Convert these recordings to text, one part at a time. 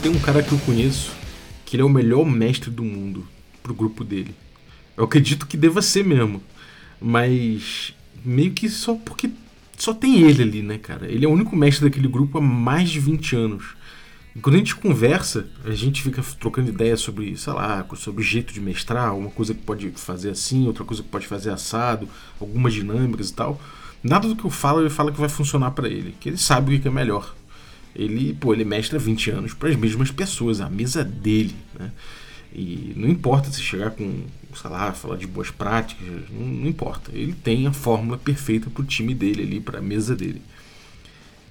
tem um cara que eu conheço que ele é o melhor mestre do mundo pro grupo dele. Eu acredito que deva ser mesmo. Mas meio que só porque só tem ele ali, né, cara? Ele é o único mestre daquele grupo há mais de 20 anos. E quando a gente conversa, a gente fica trocando ideias sobre, sei lá, sobre jeito de mestrar, uma coisa que pode fazer assim, outra coisa que pode fazer assado, algumas dinâmicas e tal. Nada do que eu falo, ele fala que vai funcionar para ele, que ele sabe o que é melhor. Ele, pô, ele mestra 20 anos para as mesmas pessoas, a mesa dele, né? E não importa se chegar com, sei lá, falar de boas práticas, não, não importa. Ele tem a fórmula perfeita para o time dele ali, para a mesa dele.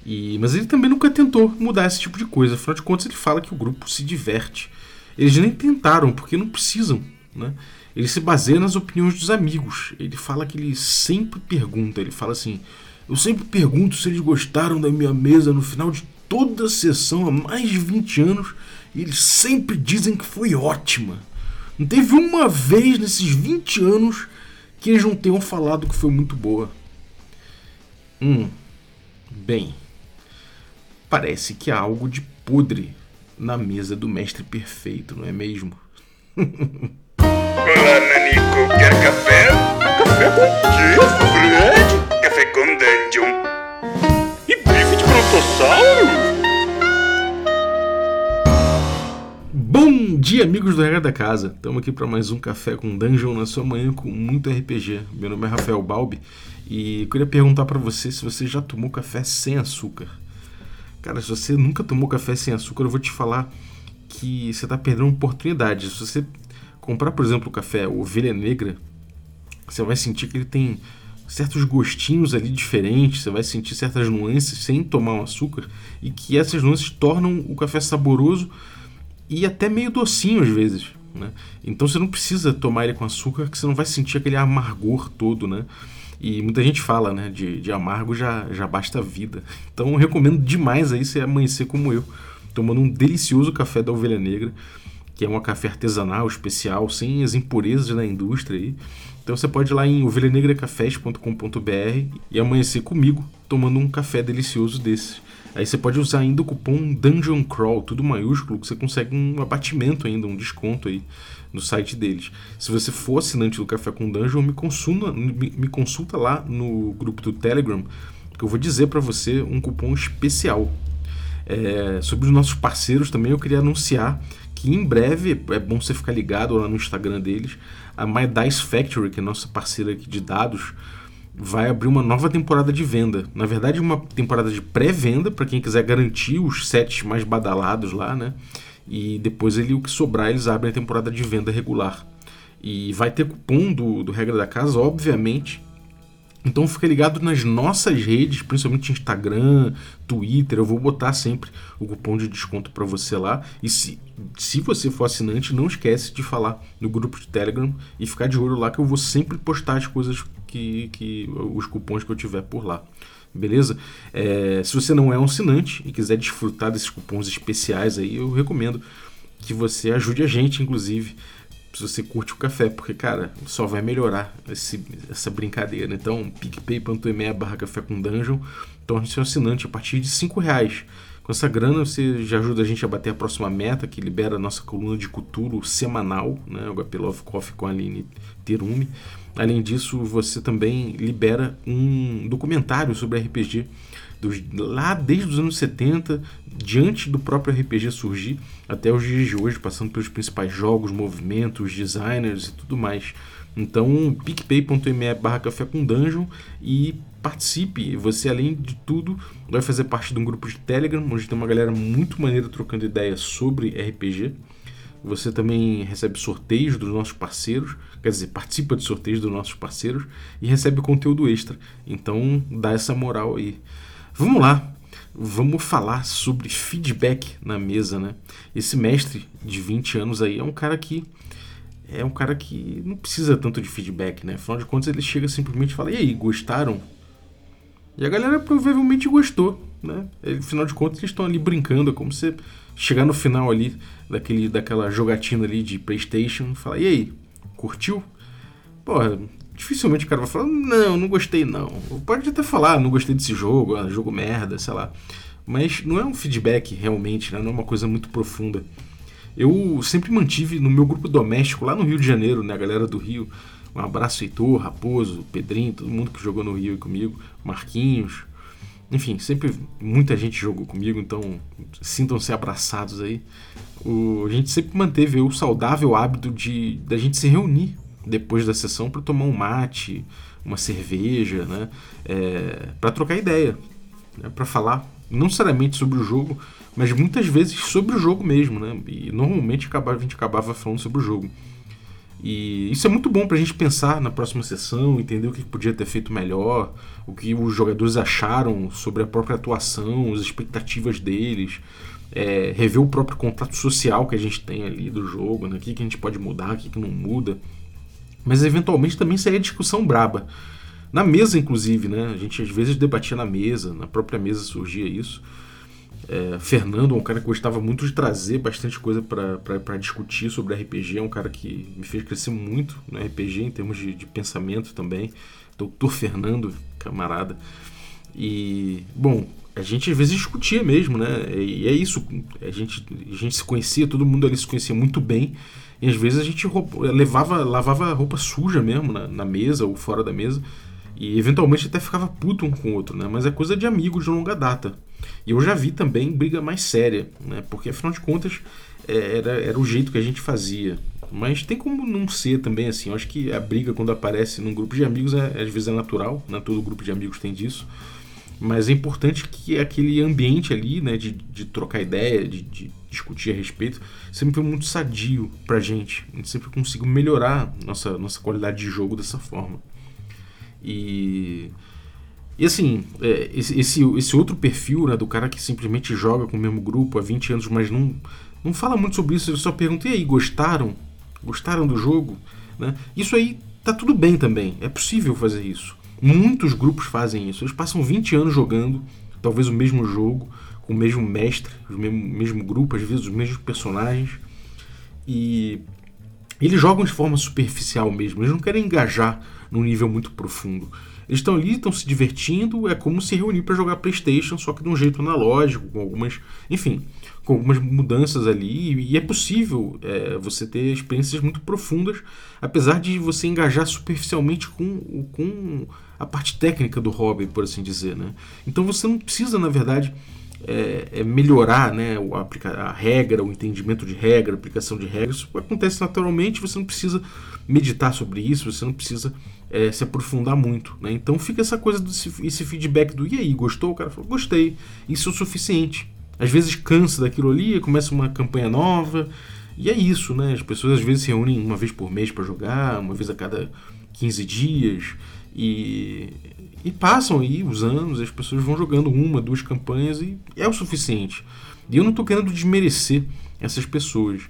E, mas ele também nunca tentou mudar esse tipo de coisa. Afinal de contas, ele fala que o grupo se diverte. Eles nem tentaram, porque não precisam. Né? Ele se baseia nas opiniões dos amigos. Ele fala que ele sempre pergunta. Ele fala assim: Eu sempre pergunto se eles gostaram da minha mesa no final de toda a sessão há mais de 20 anos. E eles sempre dizem que foi ótima. Não teve uma vez nesses 20 anos que eles não tenham falado que foi muito boa. Hum. Bem parece que há algo de podre na mesa do mestre perfeito, não é mesmo? Olá, Nanico, quer café? Café com quê, Fred? Café com Dungeon. E bife de brontossauro? Bom dia, amigos do Regra da Casa. Estamos aqui para mais um Café com Dungeon na sua manhã com muito RPG. Meu nome é Rafael Balbi e queria perguntar para você se você já tomou café sem açúcar. Cara, se você nunca tomou café sem açúcar, eu vou te falar que você está perdendo uma oportunidade. Se você comprar, por exemplo, o café Ovelha Negra, você vai sentir que ele tem certos gostinhos ali diferentes, você vai sentir certas nuances sem tomar um açúcar e que essas nuances tornam o café saboroso e até meio docinho às vezes. Né? Então você não precisa tomar ele com açúcar, que você não vai sentir aquele amargor todo, né? E muita gente fala, né, de, de amargo já, já basta a vida. Então recomendo demais aí você amanhecer como eu, tomando um delicioso café da Ovelha Negra, que é um café artesanal, especial, sem as impurezas da indústria aí. Então você pode ir lá em ovelhanegrecafés.com.br e amanhecer comigo tomando um café delicioso desses. Aí você pode usar ainda o cupom Dungeon Crawl, tudo maiúsculo, que você consegue um abatimento ainda, um desconto aí no site deles. Se você for assinante do Café com Dungeon, me consulta, me, me consulta lá no grupo do Telegram, que eu vou dizer para você um cupom especial. É, sobre os nossos parceiros também eu queria anunciar que em breve, é bom você ficar ligado lá no Instagram deles, a My Dice Factory, que é nossa parceira aqui de dados, vai abrir uma nova temporada de venda. Na verdade, uma temporada de pré-venda para quem quiser garantir os sets mais badalados lá, né? E depois ele o que sobrar eles abrem a temporada de venda regular. E vai ter cupom do, do Regra da Casa, obviamente. Então fica ligado nas nossas redes, principalmente Instagram, Twitter. Eu vou botar sempre o cupom de desconto para você lá. E se, se você for assinante, não esquece de falar no grupo de Telegram e ficar de olho lá que eu vou sempre postar as coisas que, que os cupons que eu tiver por lá beleza? É, se você não é um assinante e quiser desfrutar desses cupons especiais aí, eu recomendo que você ajude a gente, inclusive, se você curte o café, porque, cara, só vai melhorar esse, essa brincadeira. Então, picpay.me barra café com dungeon, torne-se um assinante a partir de 5 reais. Com essa grana você já ajuda a gente a bater a próxima meta, que libera a nossa coluna de cultura semanal, né? o HP Love Coffee com a Aline Terumi. Além disso, você também libera um documentário sobre RPG dos, lá desde os anos 70, diante do próprio RPG surgir, até os dias de hoje, passando pelos principais jogos, movimentos, designers e tudo mais. Então, picpay.me barra café com dungeon e participe. Você, além de tudo, vai fazer parte de um grupo de Telegram, onde tem uma galera muito maneira trocando ideias sobre RPG. Você também recebe sorteios dos nossos parceiros, quer dizer, participa de sorteios dos nossos parceiros e recebe conteúdo extra. Então dá essa moral aí. Vamos lá, vamos falar sobre feedback na mesa, né? Esse mestre de 20 anos aí é um cara que é um cara que não precisa tanto de feedback, né? Afinal de contas, ele chega simplesmente e fala: "E aí, gostaram?" E a galera provavelmente gostou, né? Afinal de contas, eles estão ali brincando, é como se chegar no final ali daquele, daquela jogatina ali de PlayStation e falar: e aí, curtiu? Porra, dificilmente o cara vai falar: não, não gostei não. Pode até falar: não gostei desse jogo, é jogo merda, sei lá. mas não é um feedback realmente, né? não é uma coisa muito profunda. Eu sempre mantive no meu grupo doméstico lá no Rio de Janeiro, né, a galera do Rio, um abraço Heitor, Raposo, Pedrinho, todo mundo que jogou no Rio comigo, Marquinhos, enfim, sempre muita gente jogou comigo, então sintam-se abraçados aí. O, a gente sempre manteve o saudável hábito de da gente se reunir depois da sessão para tomar um mate, uma cerveja, né? É, para trocar ideia, né? para falar não necessariamente sobre o jogo, mas muitas vezes sobre o jogo mesmo, né? E normalmente acabava, a gente acabava falando sobre o jogo. E isso é muito bom para a gente pensar na próxima sessão, entender o que podia ter feito melhor, o que os jogadores acharam sobre a própria atuação, as expectativas deles, é, rever o próprio contrato social que a gente tem ali do jogo, né? o que, que a gente pode mudar, o que, que não muda. Mas eventualmente também seria discussão braba. Na mesa, inclusive, né? A gente às vezes debatia na mesa, na própria mesa surgia isso. É, Fernando é um cara que gostava muito de trazer bastante coisa para discutir sobre RPG. É um cara que me fez crescer muito no RPG em termos de, de pensamento também. Doutor Fernando, camarada. E, bom, a gente às vezes discutia mesmo, né? E é isso. A gente, a gente se conhecia, todo mundo ali se conhecia muito bem. E às vezes a gente roupa, levava, lavava roupa suja mesmo na, na mesa ou fora da mesa. E eventualmente até ficava puto um com o outro, né? Mas é coisa de amigos de longa data. E eu já vi também briga mais séria, né? Porque afinal de contas é, era, era o jeito que a gente fazia. Mas tem como não ser também assim. Eu acho que a briga quando aparece num grupo de amigos é, às vezes é natural, né? Todo grupo de amigos tem disso. Mas é importante que aquele ambiente ali, né, de, de trocar ideia, de, de discutir a respeito, sempre foi muito sadio pra gente. A gente sempre conseguiu melhorar nossa, nossa qualidade de jogo dessa forma. E. E assim, é, esse, esse, outro perfil, né, do cara que simplesmente joga com o mesmo grupo há 20 anos, mas não, não fala muito sobre isso, ele só pergunta, e aí, gostaram? Gostaram do jogo? Né? Isso aí tá tudo bem também, é possível fazer isso. Muitos grupos fazem isso, eles passam 20 anos jogando, talvez o mesmo jogo, com o mesmo mestre, o mesmo, mesmo grupo, às vezes os mesmos personagens, e eles jogam de forma superficial mesmo, eles não querem engajar num nível muito profundo. Eles estão ali, estão se divertindo, é como se reunir para jogar PlayStation, só que de um jeito analógico, com algumas, enfim, com algumas mudanças ali. E é possível é, você ter experiências muito profundas, apesar de você engajar superficialmente com, com a parte técnica do hobby, por assim dizer, né? Então você não precisa, na verdade, é, é melhorar né, a, regra, o entendimento de regra, a aplicação de regras. Isso acontece naturalmente, você não precisa meditar sobre isso, você não precisa é, se aprofundar muito. Né? Então fica essa coisa desse esse feedback do e aí, gostou? O cara falou, gostei. Isso é o suficiente. Às vezes cansa daquilo ali, começa uma campanha nova. E é isso, né? As pessoas às vezes se reúnem uma vez por mês para jogar, uma vez a cada 15 dias. E, e passam aí os anos, as pessoas vão jogando uma, duas campanhas e é o suficiente. E eu não estou querendo desmerecer essas pessoas.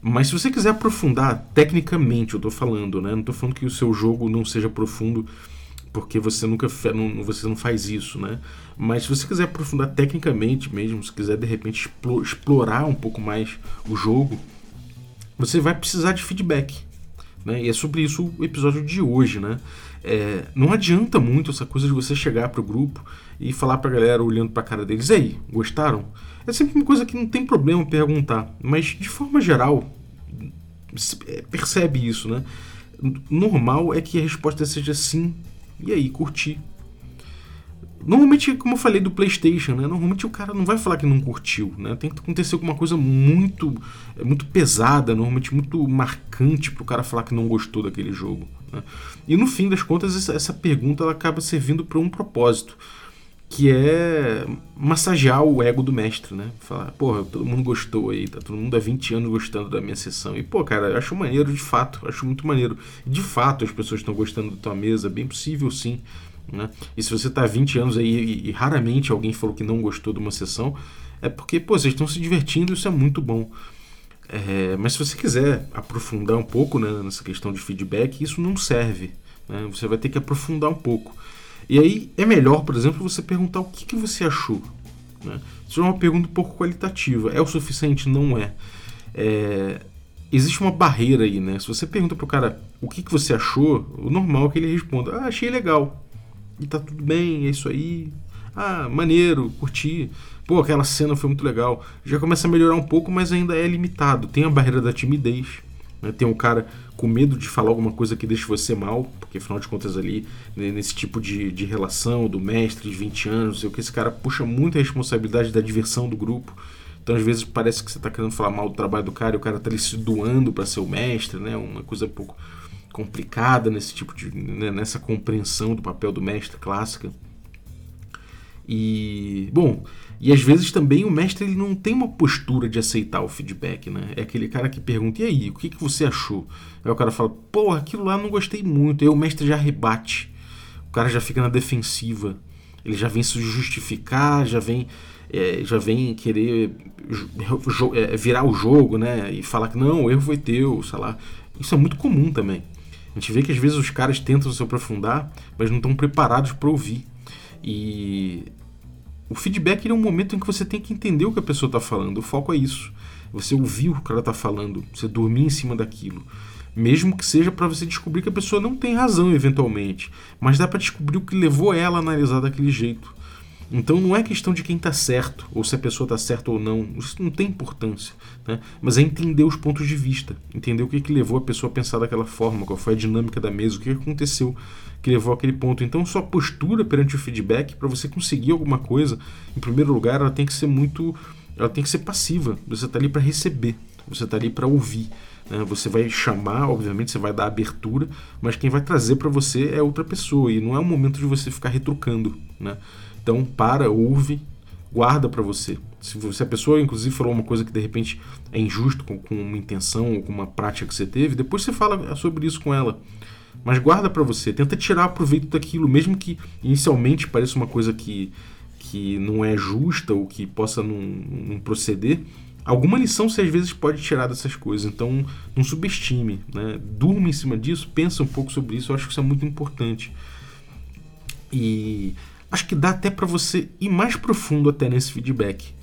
Mas se você quiser aprofundar tecnicamente, eu estou falando, né? Não estou falando que o seu jogo não seja profundo porque você nunca não, você não faz isso, né? Mas se você quiser aprofundar tecnicamente mesmo, se quiser de repente explorar um pouco mais o jogo, você vai precisar de feedback. Né? E é sobre isso o episódio de hoje, né? É, não adianta muito essa coisa de você chegar pro grupo e falar pra galera olhando pra cara deles, e aí, gostaram? É sempre uma coisa que não tem problema perguntar, mas de forma geral, é, percebe isso, né? Normal é que a resposta seja sim, e aí, curti. Normalmente, como eu falei do PlayStation, né? Normalmente o cara não vai falar que não curtiu, né? Tem que acontecer alguma coisa muito, é, muito pesada, normalmente muito marcante para o cara falar que não gostou daquele jogo. Né? E no fim das contas, essa, pergunta ela acaba servindo para um propósito que é massagear o ego do mestre, né? Falar, porra, todo mundo gostou aí, tá todo mundo há 20 anos gostando da minha sessão. E, pô, cara, eu acho maneiro de fato, acho muito maneiro. De fato, as pessoas estão gostando da tua mesa, bem possível sim. Né? E se você tá há 20 anos aí e, e, raramente alguém falou que não gostou de uma sessão, é porque, pô, vocês estão se divertindo, isso é muito bom. É, mas se você quiser aprofundar um pouco né, nessa questão de feedback, isso não serve. Né? Você vai ter que aprofundar um pouco. E aí é melhor, por exemplo, você perguntar o que, que você achou. Né? Isso é uma pergunta um pouco qualitativa. É o suficiente? Não é. é existe uma barreira aí, né? Se você pergunta pro cara o que, que você achou, o normal é que ele responda: Ah, achei legal. E tá tudo bem, é isso aí. ah, maneiro, curti, pô, aquela cena foi muito legal. Já começa a melhorar um pouco, mas ainda é limitado. Tem a barreira da timidez, né? tem um cara com medo de falar alguma coisa que deixe você mal, porque afinal de contas ali, né, nesse tipo de, de relação do mestre de 20 anos, o que esse cara puxa muito a responsabilidade da diversão do grupo. Então, às vezes, parece que você está querendo falar mal do trabalho do cara e o cara está ali se doando para ser o mestre, né? Uma coisa um pouco complicada nesse tipo de. Né? nessa compreensão do papel do mestre clássica. E. Bom, e às vezes também o mestre ele não tem uma postura de aceitar o feedback, né? É aquele cara que pergunta: e aí, o que, que você achou? Aí o cara fala: pô, aquilo lá não gostei muito. Aí o mestre já rebate. O cara já fica na defensiva. Ele já vem se justificar, já vem é, já vem querer é, virar o jogo, né? E falar que não, o erro foi teu, sei lá. Isso é muito comum também. A gente vê que às vezes os caras tentam se aprofundar, mas não estão preparados para ouvir. E o feedback é um momento em que você tem que entender o que a pessoa está falando. O foco é isso. Você ouvir o que ela está falando, você dormir em cima daquilo. Mesmo que seja para você descobrir que a pessoa não tem razão, eventualmente. Mas dá para descobrir o que levou ela a analisar daquele jeito. Então não é questão de quem está certo, ou se a pessoa está certa ou não, isso não tem importância. Né? Mas é entender os pontos de vista, entender o que, que levou a pessoa a pensar daquela forma, qual foi a dinâmica da mesa, o que aconteceu que levou àquele ponto. Então sua postura perante o feedback, para você conseguir alguma coisa, em primeiro lugar, ela tem que ser muito. Ela tem que ser passiva. Você está ali para receber, você está ali para ouvir. Né? Você vai chamar, obviamente, você vai dar abertura, mas quem vai trazer para você é outra pessoa. E não é o momento de você ficar retrucando. Né? Então, para, ouve, guarda para você. Se, você, a pessoa, inclusive, falou uma coisa que de repente é injusto com, com uma intenção ou com uma prática que você teve, depois você fala sobre isso com ela. Mas guarda para você, tenta tirar proveito daquilo, mesmo que inicialmente pareça uma coisa que, que não é justa ou que possa não, não proceder. Alguma lição você às vezes pode tirar dessas coisas, então não subestime, né? durma em cima disso, pensa um pouco sobre isso, eu acho que isso é muito importante. E acho que dá até para você ir mais profundo até nesse feedback.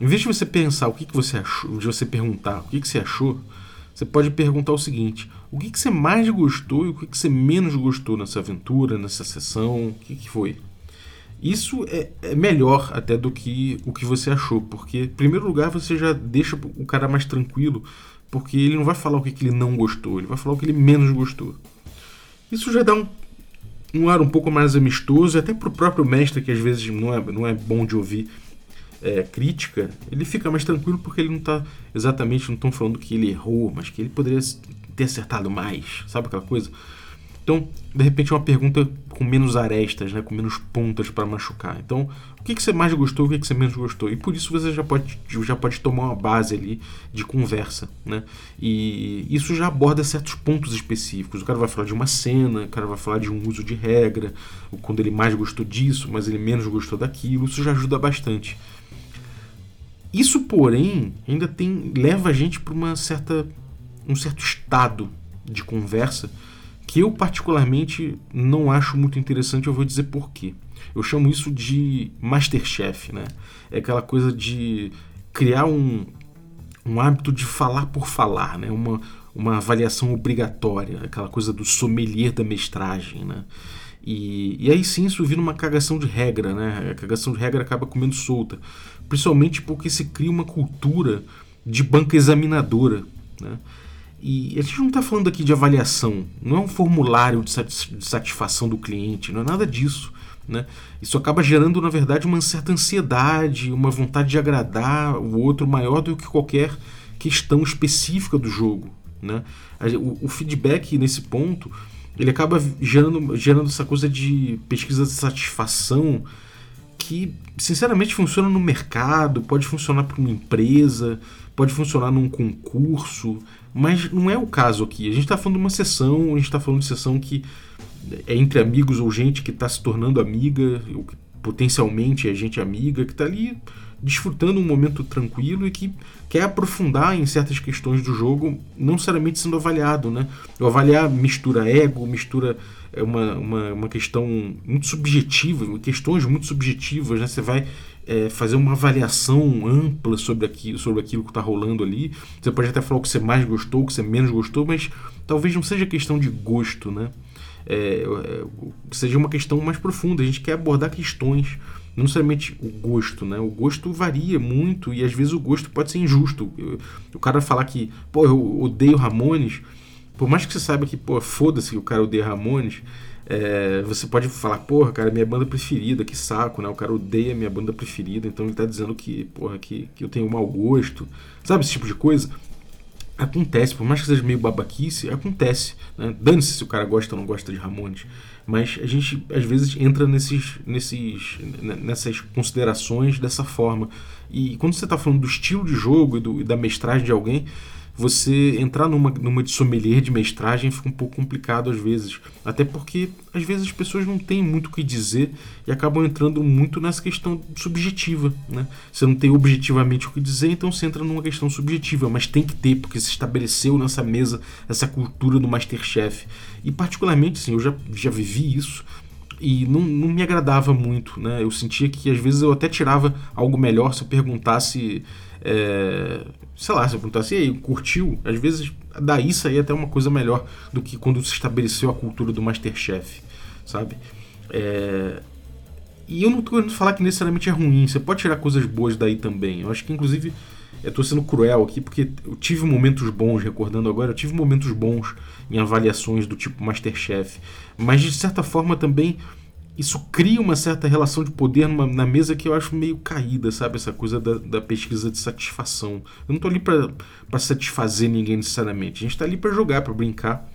Em vez de você pensar o que, que você achou, de você perguntar o que, que você achou, você pode perguntar o seguinte: o que, que você mais gostou e o que, que você menos gostou nessa aventura, nessa sessão? O que, que foi? Isso é, é, melhor até do que o que você achou, porque, em primeiro lugar, você já deixa o cara mais tranquilo, porque ele não vai falar o que, que ele não gostou, ele vai falar o que ele menos gostou. Isso já dá um um ar um pouco mais amistoso, até para o próprio mestre, que às vezes não é, não é bom de ouvir é, crítica, ele fica mais tranquilo porque ele não está exatamente, não estão falando que ele errou, mas que ele poderia ter acertado mais, sabe aquela coisa? Então, de repente, é uma pergunta com menos arestas, né, com menos pontas para machucar. Então, o que, que você mais gostou, o que, que você menos gostou? E por isso você já pode, já pode tomar uma base ali de conversa. Né? E isso já aborda certos pontos específicos. O cara vai falar de uma cena, o cara vai falar de um uso de regra, quando ele mais gostou disso, mas ele menos gostou daquilo. Isso já ajuda bastante. Isso, porém, ainda tem leva a gente para uma certa um certo estado de conversa que eu particularmente não acho muito interessante, eu vou dizer por quê. Eu chamo isso de Masterchef, né? É aquela coisa de criar um, um hábito de falar por falar, né? Uma, uma avaliação obrigatória, aquela coisa do sommelier da mestragem, né? E, e aí sim isso vira uma cagação de regra, né? A cagação de regra acaba comendo solta. Principalmente porque se cria uma cultura de banca examinadora, né? E a gente não está falando aqui de avaliação, não é um formulário de satisfação do cliente, não é nada disso. Né? Isso acaba gerando, na verdade, uma certa ansiedade, uma vontade de agradar o outro maior do que qualquer questão específica do jogo. Né? O, o feedback nesse ponto ele acaba gerando, gerando essa coisa de pesquisa de satisfação que, sinceramente, funciona no mercado, pode funcionar para uma empresa, pode funcionar num concurso, mas não é o caso aqui. A gente está falando de uma sessão, a gente está falando de sessão que é entre amigos ou gente que está se tornando amiga, ou que potencialmente é gente amiga, que está ali desfrutando um momento tranquilo e que quer aprofundar em certas questões do jogo, não necessariamente sendo avaliado. Né? O avaliar mistura ego, mistura é uma, uma, uma questão muito subjetiva, questões muito subjetivas. Né? Você vai é, fazer uma avaliação ampla sobre aquilo, sobre aquilo que está rolando ali. Você pode até falar o que você mais gostou, o que você menos gostou, mas talvez não seja questão de gosto, né? É, é, seja uma questão mais profunda. A gente quer abordar questões não necessariamente o gosto, né? O gosto varia muito e às vezes o gosto pode ser injusto. O cara falar que, pô, eu odeio Ramones, por mais que você saiba que, pô, foda-se que o cara odeia Ramones, é, você pode falar, porra, cara, minha banda preferida, que saco, né? O cara odeia minha banda preferida, então ele tá dizendo que, porra, que, que eu tenho mau gosto, sabe? Esse tipo de coisa. Acontece, por mais que seja meio babaquice, acontece. Né? Dane-se se o cara gosta ou não gosta de Ramones. Mas a gente às vezes entra nesses, nesses, nessas considerações dessa forma. E quando você está falando do estilo de jogo e, do, e da mestragem de alguém, você entrar numa, numa de sommelier de mestragem fica um pouco complicado às vezes. Até porque às vezes as pessoas não têm muito o que dizer e acabam entrando muito nessa questão subjetiva. Né? Você não tem objetivamente o que dizer, então você entra numa questão subjetiva, mas tem que ter, porque se estabeleceu nessa mesa essa cultura do Masterchef. E particularmente, assim, eu já, já vivi isso e não, não me agradava muito. Né? Eu sentia que às vezes eu até tirava algo melhor se eu perguntasse. É, sei lá, se eu perguntasse, aí, curtiu? Às vezes daí saía até uma coisa melhor do que quando se estabeleceu a cultura do Masterchef, sabe? É... E eu não tô querendo falar que necessariamente é ruim, você pode tirar coisas boas daí também. Eu acho que, inclusive, eu tô sendo cruel aqui, porque eu tive momentos bons, recordando agora, eu tive momentos bons em avaliações do tipo Masterchef. Mas, de certa forma, também isso cria uma certa relação de poder numa, na mesa que eu acho meio caída, sabe? Essa coisa da, da pesquisa de satisfação. Eu não tô ali para satisfazer ninguém necessariamente. A gente tá ali para jogar, para brincar.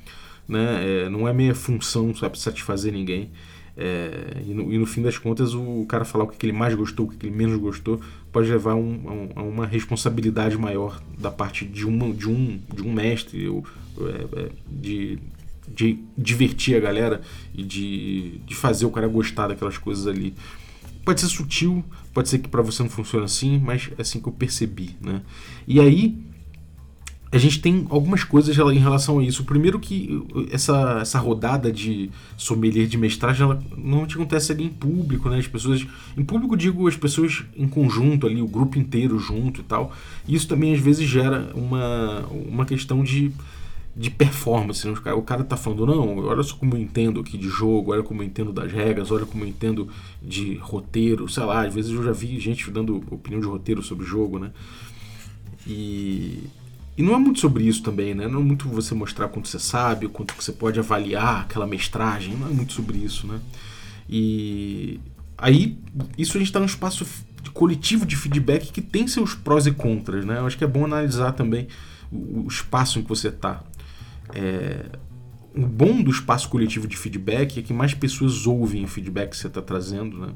Né? É, não é minha função, sabe, satisfazer ninguém. É, e, no, e, no, fim das contas, o cara falar o que ele mais gostou, o que ele menos gostou, pode levar um, a, uma responsabilidade maior da parte de, uma, de, um, de um mestre, ou, é, é de de divertir a galera e de, de fazer o cara gostar daquelas coisas ali. Pode ser sutil, pode ser que para você não funcione assim, mas é assim que eu percebi, né? E aí a gente tem algumas coisas em relação a isso. Primeiro que essa, essa rodada de sommelier de mestragem ela não acontece ali em público, né? As pessoas em público digo as pessoas em conjunto ali, o grupo inteiro junto e tal. Isso também às vezes gera uma, uma questão de de performance. Né? O cara tá falando, não, olha só como eu entendo aqui de jogo, olha como eu entendo das regras, olha como eu entendo de roteiro, sei lá, às vezes eu já vi gente dando opinião de roteiro sobre o jogo, né? E, e não é muito sobre isso também, né? Não é muito você mostrar quanto você sabe, quanto você pode avaliar aquela mestragem, não é muito sobre isso, né? E aí, isso a gente está num espaço coletivo de feedback que tem seus prós e contras, né? Eu acho que é bom analisar também o espaço em que você está. É, o bom do espaço coletivo de feedback é que mais pessoas ouvem o feedback que você está trazendo, né?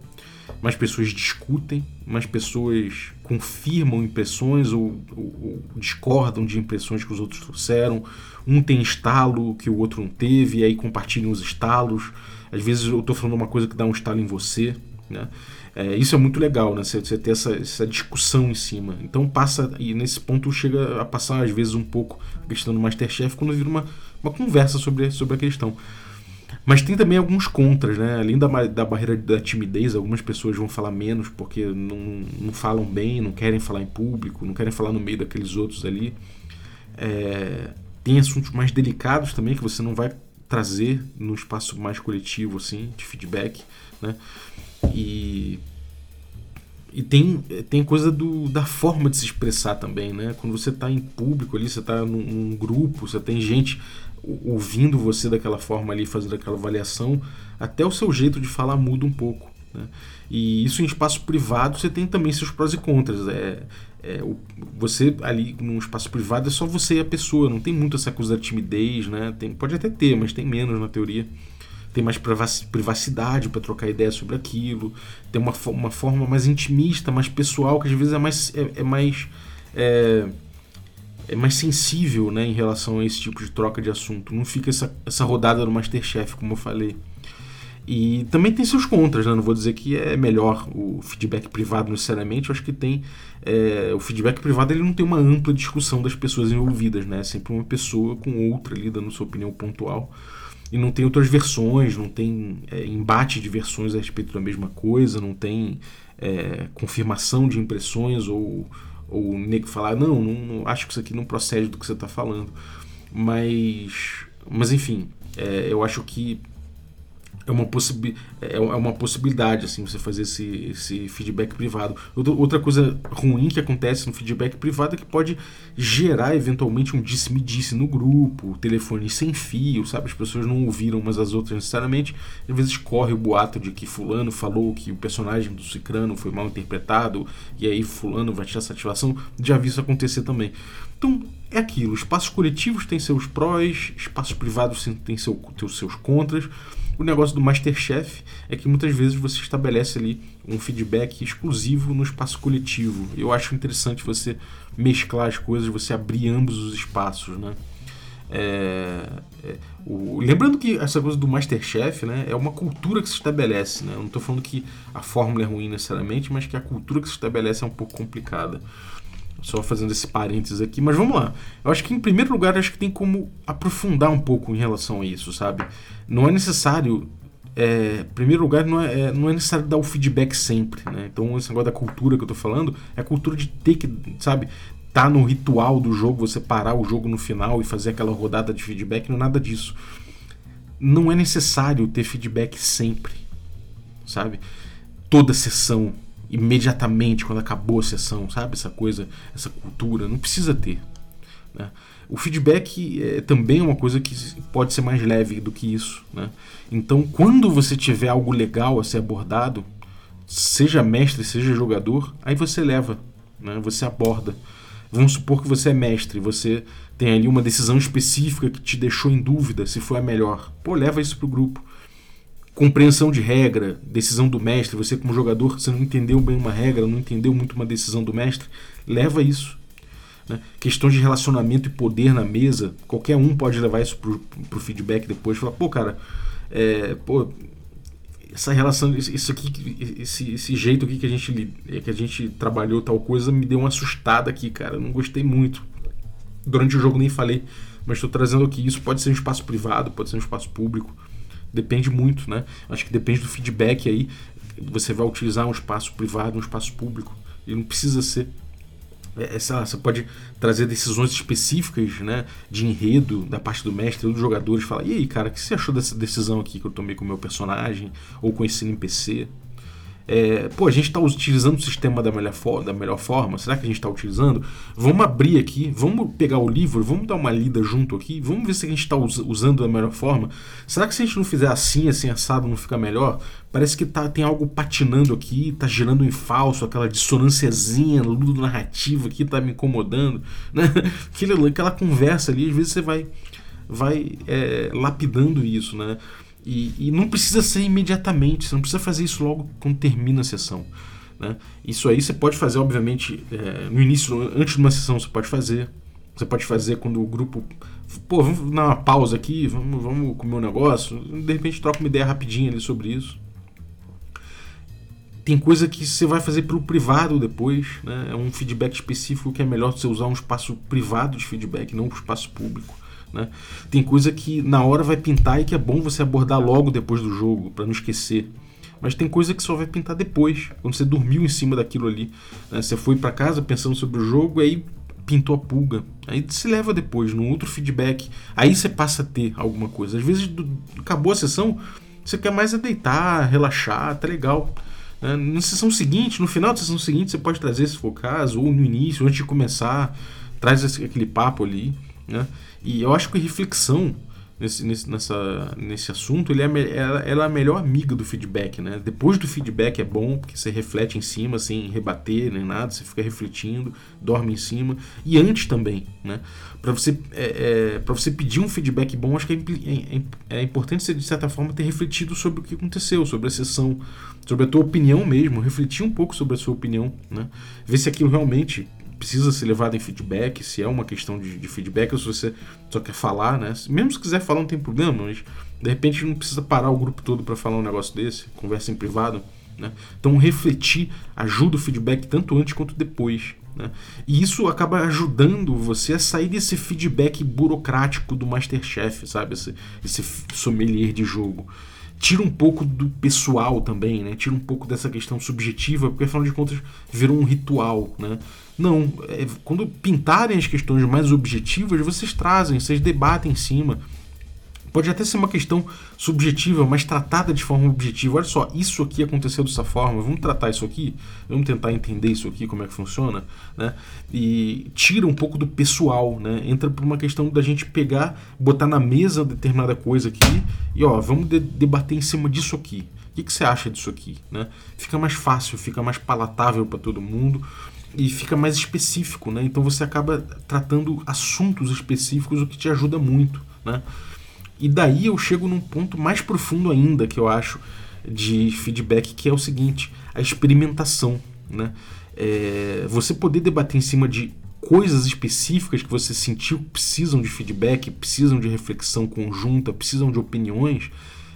mais pessoas discutem, mais pessoas confirmam impressões ou, ou, ou, discordam de impressões que os outros trouxeram. Um tem estalo que o outro não teve, e aí compartilham os estalos. Às vezes eu estou falando uma coisa que dá um estalo em você. Né? É, isso é muito legal, né? Você, você ter essa, essa, discussão em cima. Então passa, e nesse ponto chega a passar às vezes um pouco a questão do Masterchef quando vira uma, uma conversa sobre, sobre a questão. Mas tem também alguns contras, né? Além da, da barreira da timidez, algumas pessoas vão falar menos porque não, não falam bem, não querem falar em público, não querem falar no meio daqueles outros ali. É, tem assuntos mais delicados também que você não vai trazer no espaço mais coletivo, assim, de feedback, né? E, e tem, tem coisa do, da forma de se expressar também, né? Quando você está em público ali, você está num, num, grupo, você tem gente ouvindo você daquela forma ali, fazendo aquela avaliação, até o seu jeito de falar muda um pouco. Né? E isso em espaço privado você tem também seus prós e contras. É, é, o, você ali num espaço privado é só você e a pessoa, não tem muito essa coisa da timidez, né? Tem, pode até ter, mas tem menos na teoria tem mais privacidade para trocar ideias sobre aquilo, tem uma, uma forma mais intimista, mais pessoal, que às vezes é mais, é, é mais, é, é, mais sensível né, em relação a esse tipo de troca de assunto. Não fica essa, essa rodada do Masterchef, como eu falei. E também tem seus contras, né? não vou dizer que é melhor o feedback privado necessariamente, eu acho que tem. É, o feedback privado ele não tem uma ampla discussão das pessoas envolvidas, né? É sempre uma pessoa com outra ali dando sua opinião pontual e não tem outras versões, não tem é, embate de versões a respeito da mesma coisa, não tem é, confirmação de impressões ou, o nego falar, não, não, não, acho que isso aqui não procede do que você está falando. Mas, mas enfim, é, eu acho que é uma, possibi é, é uma possibilidade assim você fazer esse, esse feedback privado. Outra coisa ruim que acontece no feedback privado é que pode gerar eventualmente um disse-me-disse no grupo, telefone sem fio, sabe? As pessoas não ouviram umas as outras necessariamente. Às vezes corre o boato de que fulano falou que o personagem do Cicrano foi mal interpretado e aí fulano vai tirar satisfação. Já vi isso acontecer também. Então é aquilo, espaços coletivos têm seus prós, espaços privados têm seu, seus contras. O negócio do Masterchef é que muitas vezes você estabelece ali um feedback exclusivo no espaço coletivo. Eu acho interessante você mesclar as coisas, você abrir ambos os espaços, né? É, é, o, lembrando que essa coisa do Masterchef né, é uma cultura que se estabelece. Né? Eu não estou falando que a fórmula é ruim necessariamente, mas que a cultura que se estabelece é um pouco complicada. Só fazendo esse parênteses aqui, mas vamos lá. Eu acho que em primeiro lugar, acho que tem como aprofundar um pouco em relação a isso, sabe? Não é necessário. É, em primeiro lugar, não é, é, não é necessário dar o feedback sempre, né? Então, esse negócio da cultura que eu tô falando é a cultura de ter que, sabe, tá no ritual do jogo, você parar o jogo no final e fazer aquela rodada de feedback, não é nada disso. Não é necessário ter feedback sempre, sabe? Toda sessão imediatamente quando acabou a sessão, sabe? Essa coisa, essa cultura, não precisa ter. Né? O feedback é, também uma coisa que pode ser mais leve do que isso. Né? Então, quando você tiver algo legal a ser abordado, seja mestre, seja jogador, aí você leva, né? você aborda. Vamos supor que você é mestre, você tem ali uma decisão específica que te deixou em dúvida se foi a melhor. Pô, leva isso pro grupo compreensão de regra, decisão do mestre, você como jogador, você não entendeu bem uma regra, não entendeu muito uma decisão do mestre, leva isso. Né? Questões de relacionamento e poder na mesa, qualquer um pode levar isso pro, pro feedback depois, falar, pô, cara, é, pô, essa relação, isso aqui, esse, esse jeito aqui que a gente que a gente trabalhou tal coisa me deu uma assustada aqui, cara, não gostei muito. Durante o jogo nem falei, mas estou trazendo aqui, isso pode ser um espaço privado, pode ser um espaço público. Depende muito, né? Acho que depende do feedback aí. Você vai utilizar um espaço privado, um espaço público. E não precisa ser. É, é lá, você pode trazer decisões específicas, né? De enredo da parte do mestre ou dos jogadores. Falar, e aí, cara, o que você achou dessa decisão aqui que eu tomei com o meu personagem? Ou com esse NPC? É, pô, a gente está utilizando o sistema da melhor, da melhor forma? Será que a gente está utilizando? Vamos abrir aqui, vamos pegar o livro, vamos dar uma lida junto aqui, vamos ver se a gente está usando da melhor forma. Será que se a gente não fizer assim, assim, assado, não fica melhor? Parece que tá, tem algo patinando aqui, tá gerando em falso, aquela dissonânciazinha, ludo narrativo aqui tá me incomodando. Né? Aquela, aquela conversa ali, às vezes você vai, vai é, lapidando isso, né? E, e, não precisa ser imediatamente, você não precisa fazer isso logo quando termina a sessão. Né? Isso aí você pode fazer, obviamente, é, no início, antes de uma sessão, você pode fazer. Você pode fazer quando o grupo. Pô, vamos dar uma pausa aqui, vamos, vamos comer um negócio. De repente troca uma ideia rapidinha ali sobre isso. Tem coisa que você vai fazer pelo privado depois, né? É um feedback específico que é melhor você usar um espaço privado de feedback, não um espaço público. Né? Tem coisa que na hora vai pintar e que é bom você abordar logo depois do jogo, para não esquecer. Mas tem coisa que só vai pintar depois, quando você dormiu em cima daquilo ali. Né? Você foi para casa pensando sobre o jogo, aí pintou a pulga. Aí se leva depois, num outro feedback. Aí você passa a ter alguma coisa. Às vezes do, acabou a sessão, você quer mais é deitar, relaxar, tá legal. Né? Na sessão seguinte, no final da sessão seguinte, você pode trazer, se for o caso, ou no início, antes de começar, traz aquele papo ali. Né? E eu acho que reflexão nesse, nesse, nessa, nesse assunto ele é, ela, ela, é a melhor amiga do feedback. Né? Depois do feedback é bom, porque você reflete em cima, sem rebater nem nada, você fica refletindo, dorme em cima. E antes também. Né? Para você, é, é, você pedir um feedback bom, acho que é, é, é importante você, de certa forma, ter refletido sobre o que aconteceu, sobre a sessão, sobre a tua opinião mesmo, refletir um pouco sobre a sua opinião. Né? Ver se aquilo realmente precisa ser levado em feedback, se é uma questão de, de, feedback, ou se você só quer falar, né? Mesmo se quiser falar, não tem problema, mas de repente não precisa parar o grupo todo para falar um negócio desse, conversa em privado. Né? Então, refletir ajuda o feedback tanto antes quanto depois. Né? E isso acaba ajudando você a sair desse feedback burocrático do Masterchef, sabe? Esse, esse sommelier de jogo tira um pouco do pessoal também, né? Tira um pouco dessa questão subjetiva, porque afinal de contas virou um ritual, né? Não, é, quando pintarem as questões mais objetivas, vocês trazem, vocês debatem em cima. Pode até ser uma questão subjetiva, mas tratada de forma objetiva. Olha só, isso aqui aconteceu dessa forma, vamos tratar isso aqui, vamos tentar entender isso aqui, como é que funciona, né? E tira um pouco do pessoal, né? Entra por uma questão da gente pegar, botar na mesa determinada coisa aqui e ó, vamos de debater em cima disso aqui. O que, que você acha disso aqui, né? Fica mais fácil, fica mais palatável para todo mundo e fica mais específico, né? Então você acaba tratando assuntos específicos, o que te ajuda muito, né? E daí eu chego num ponto mais profundo ainda que eu acho de feedback, que é o seguinte: a experimentação. Né? É, você poder debater em cima de coisas específicas que você sentiu precisam de feedback, precisam de reflexão conjunta, precisam de opiniões,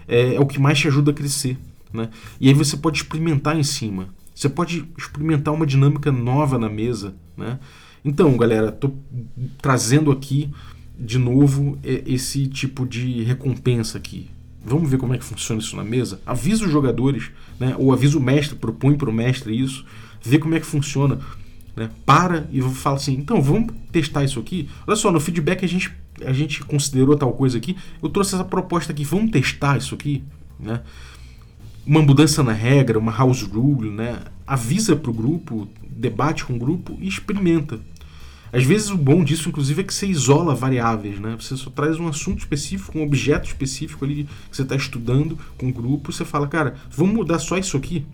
é, é o que mais te ajuda a crescer. Né? E aí você pode experimentar em cima. Você pode experimentar uma dinâmica nova na mesa. Né? Então, galera, estou trazendo aqui de novo esse tipo de recompensa aqui. Vamos ver como é que funciona isso na mesa. Avisa os jogadores, né? ou avisa o mestre, propõe para o mestre isso, vê como é que funciona. Né? Para e fala assim: então vamos testar isso aqui. Olha só, no feedback a gente, a gente considerou tal coisa aqui. Eu trouxe essa proposta aqui, vamos testar isso aqui. Né? Uma mudança na regra, uma house rule, né? avisa para o grupo, debate com o grupo e experimenta. Às vezes o bom disso, inclusive, é que você isola variáveis, né? Você só traz um assunto específico, um objeto específico ali que você está estudando com o grupo, você fala, cara, vamos mudar só isso aqui.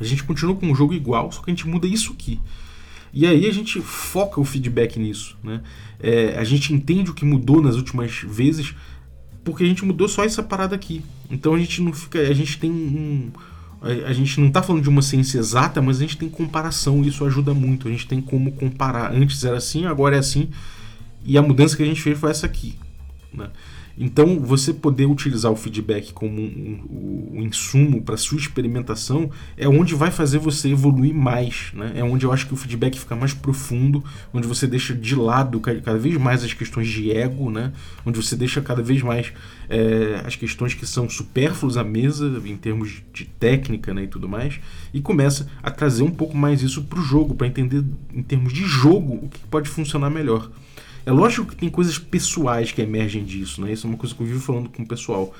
A gente continua com o jogo igual, só que a gente muda isso aqui. E aí a gente foca o feedback nisso, né? É, a gente entende o que mudou nas últimas vezes, porque a gente mudou só essa parada aqui. Então a gente não fica, a gente tem um, a, gente não está falando de uma ciência exata, mas a gente tem comparação e isso ajuda muito. A gente tem como comparar. Antes era assim, agora é assim. E a mudança que a gente fez foi essa aqui. Né? Então, você poder utilizar o feedback como um, um, um insumo para sua experimentação é onde vai fazer você evoluir mais. Né? É onde eu acho que o feedback fica mais profundo, onde você deixa de lado cada vez mais as questões de ego, né? onde você deixa cada vez mais é, as questões que são supérfluas à mesa, em termos de técnica né, e tudo mais, e começa a trazer um pouco mais isso para o jogo, para entender em termos de jogo o que pode funcionar melhor. É lógico que tem coisas pessoais que emergem disso, né? Isso é uma coisa que eu vivo falando com o pessoal.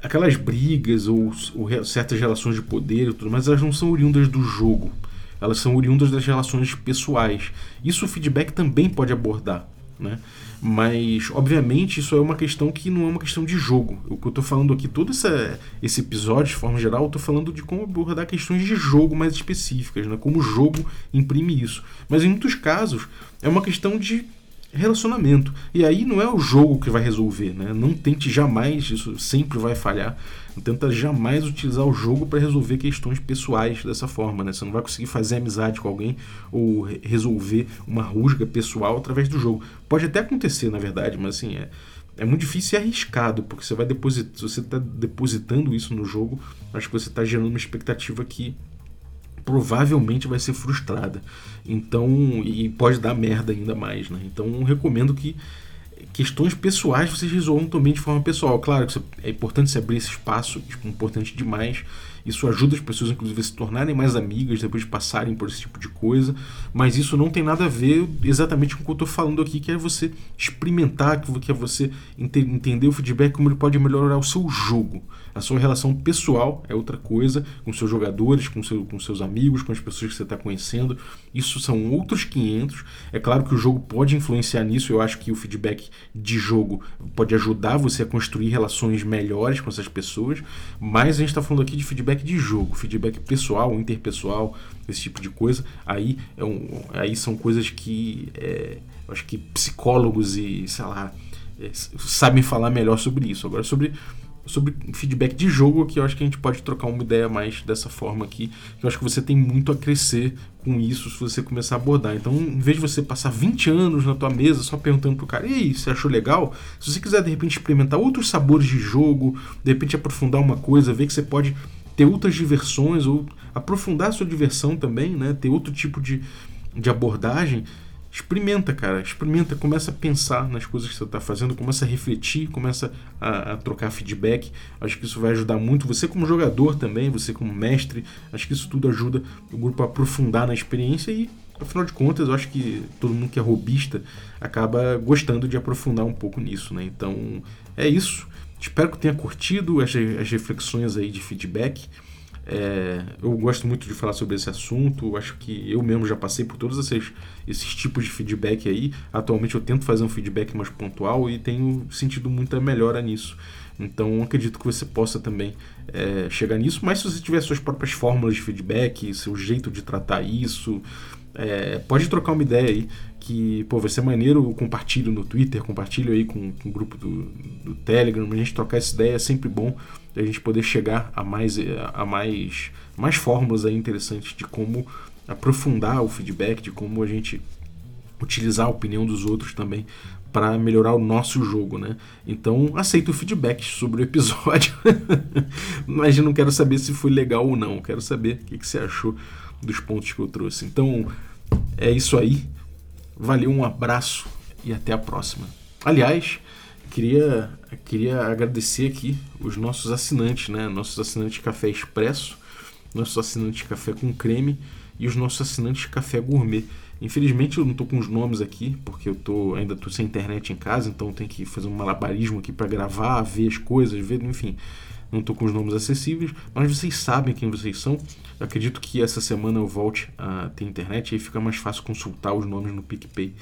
Aquelas brigas ou, ou certas relações de poder e tudo, mas elas não são oriundas do jogo. Elas são oriundas das relações pessoais. Isso o feedback também pode abordar, né? Mas, obviamente, isso é uma questão que não é uma questão de jogo. O que eu estou falando aqui, todo essa, esse episódio, de forma geral, eu estou falando de como abordar questões de jogo mais específicas, né? como o jogo imprime isso. Mas, em muitos casos, é uma questão de relacionamento. E aí não é o jogo que vai resolver, né? Não tente jamais, isso sempre vai falhar. Não tenta jamais utilizar o jogo para resolver questões pessoais dessa forma, né? Você não vai conseguir fazer amizade com alguém ou resolver uma rusga pessoal através do jogo. Pode até acontecer, na verdade, mas assim, é, é muito difícil e arriscado, porque você vai depositar, você está depositando isso no jogo, acho que você está gerando uma expectativa que provavelmente vai ser frustrada. Então, e pode dar merda ainda mais, né? Então, recomendo que questões pessoais vocês resolvam também de forma pessoal. Claro que é importante se abrir esse espaço, tipo, importante demais. Isso ajuda as pessoas, inclusive, a se tornarem mais amigas depois de passarem por esse tipo de coisa. Mas isso não tem nada a ver exatamente com o que eu estou falando aqui, que é você experimentar, que é você entender o feedback, como ele pode melhorar o seu jogo. A sua relação pessoal é outra coisa, com seus jogadores, com, seu, com seus amigos, com as pessoas que você está conhecendo. Isso são outros 500. É claro que o jogo pode influenciar nisso. Eu acho que o feedback de jogo pode ajudar você a construir relações melhores com essas pessoas. Mas a gente está falando aqui de feedback de jogo, feedback pessoal, interpessoal, esse tipo de coisa. Aí, é um, aí são coisas que é, eu acho que psicólogos e, sei lá, é, sabem falar melhor sobre isso. Agora, sobre sobre feedback de jogo, que eu acho que a gente pode trocar uma ideia mais dessa forma aqui. Eu acho que você tem muito a crescer com isso se você começar a abordar. Então, em vez de você passar 20 anos na tua mesa só perguntando pro cara, e aí, você achou legal? Se você quiser de repente experimentar outros sabores de jogo, de repente aprofundar uma coisa, ver que você pode ter outras diversões ou aprofundar a sua diversão também, né? Ter outro tipo de, de abordagem experimenta, cara, experimenta, começa a pensar nas coisas que você está fazendo, começa a refletir, começa a, a, trocar feedback. Acho que isso vai ajudar muito você como jogador também, você como mestre. Acho que isso tudo ajuda o grupo a aprofundar na experiência e Afinal de contas, eu acho que todo mundo que é robista acaba gostando de aprofundar um pouco nisso, né? Então, é isso. Espero que tenha curtido as, as reflexões aí de feedback. É, eu gosto muito de falar sobre esse assunto. Acho que eu mesmo já passei por todos esses, esses tipos de feedback aí. Atualmente eu tento fazer um feedback mais pontual e tenho sentido muita melhora nisso. Então acredito que você possa também é, chegar nisso. Mas se você tiver suas próprias fórmulas de feedback, seu jeito de tratar isso, é, pode trocar uma ideia aí que pô, vai ser maneiro, compartilho no Twitter, compartilho aí com, com o grupo do, do Telegram, a gente trocar essa ideia é sempre bom a gente poder chegar a mais, a mais, mais fórmulas aí interessantes de como aprofundar o feedback, de como a gente utilizar a opinião dos outros também para melhorar o nosso jogo, né? Então aceito o feedback sobre o episódio, mas eu não quero saber se foi legal ou não. Quero saber o que, que você achou dos pontos que eu trouxe. Então é isso aí. Valeu, um abraço e até a próxima. Aliás, queria, queria agradecer aqui os nossos assinantes, né? Nossos assinantes Café Expresso, nossos assinantes Café com Creme e os nossos assinantes Café Gourmet. Infelizmente eu não estou com os nomes aqui, porque eu tô, ainda estou sem internet em casa, então tem que fazer um malabarismo aqui para gravar, ver as coisas, ver, enfim não estou com os nomes acessíveis, mas vocês sabem quem vocês são. Eu acredito que essa semana eu volte a ter internet e fica mais fácil consultar os nomes no PicPay.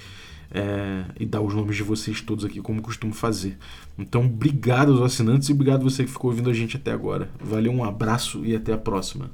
É, e dar os nomes de vocês todos aqui, como costumo fazer. Então, obrigado aos assinantes e obrigado você que ficou ouvindo a gente até agora. Valeu, um abraço e até a próxima.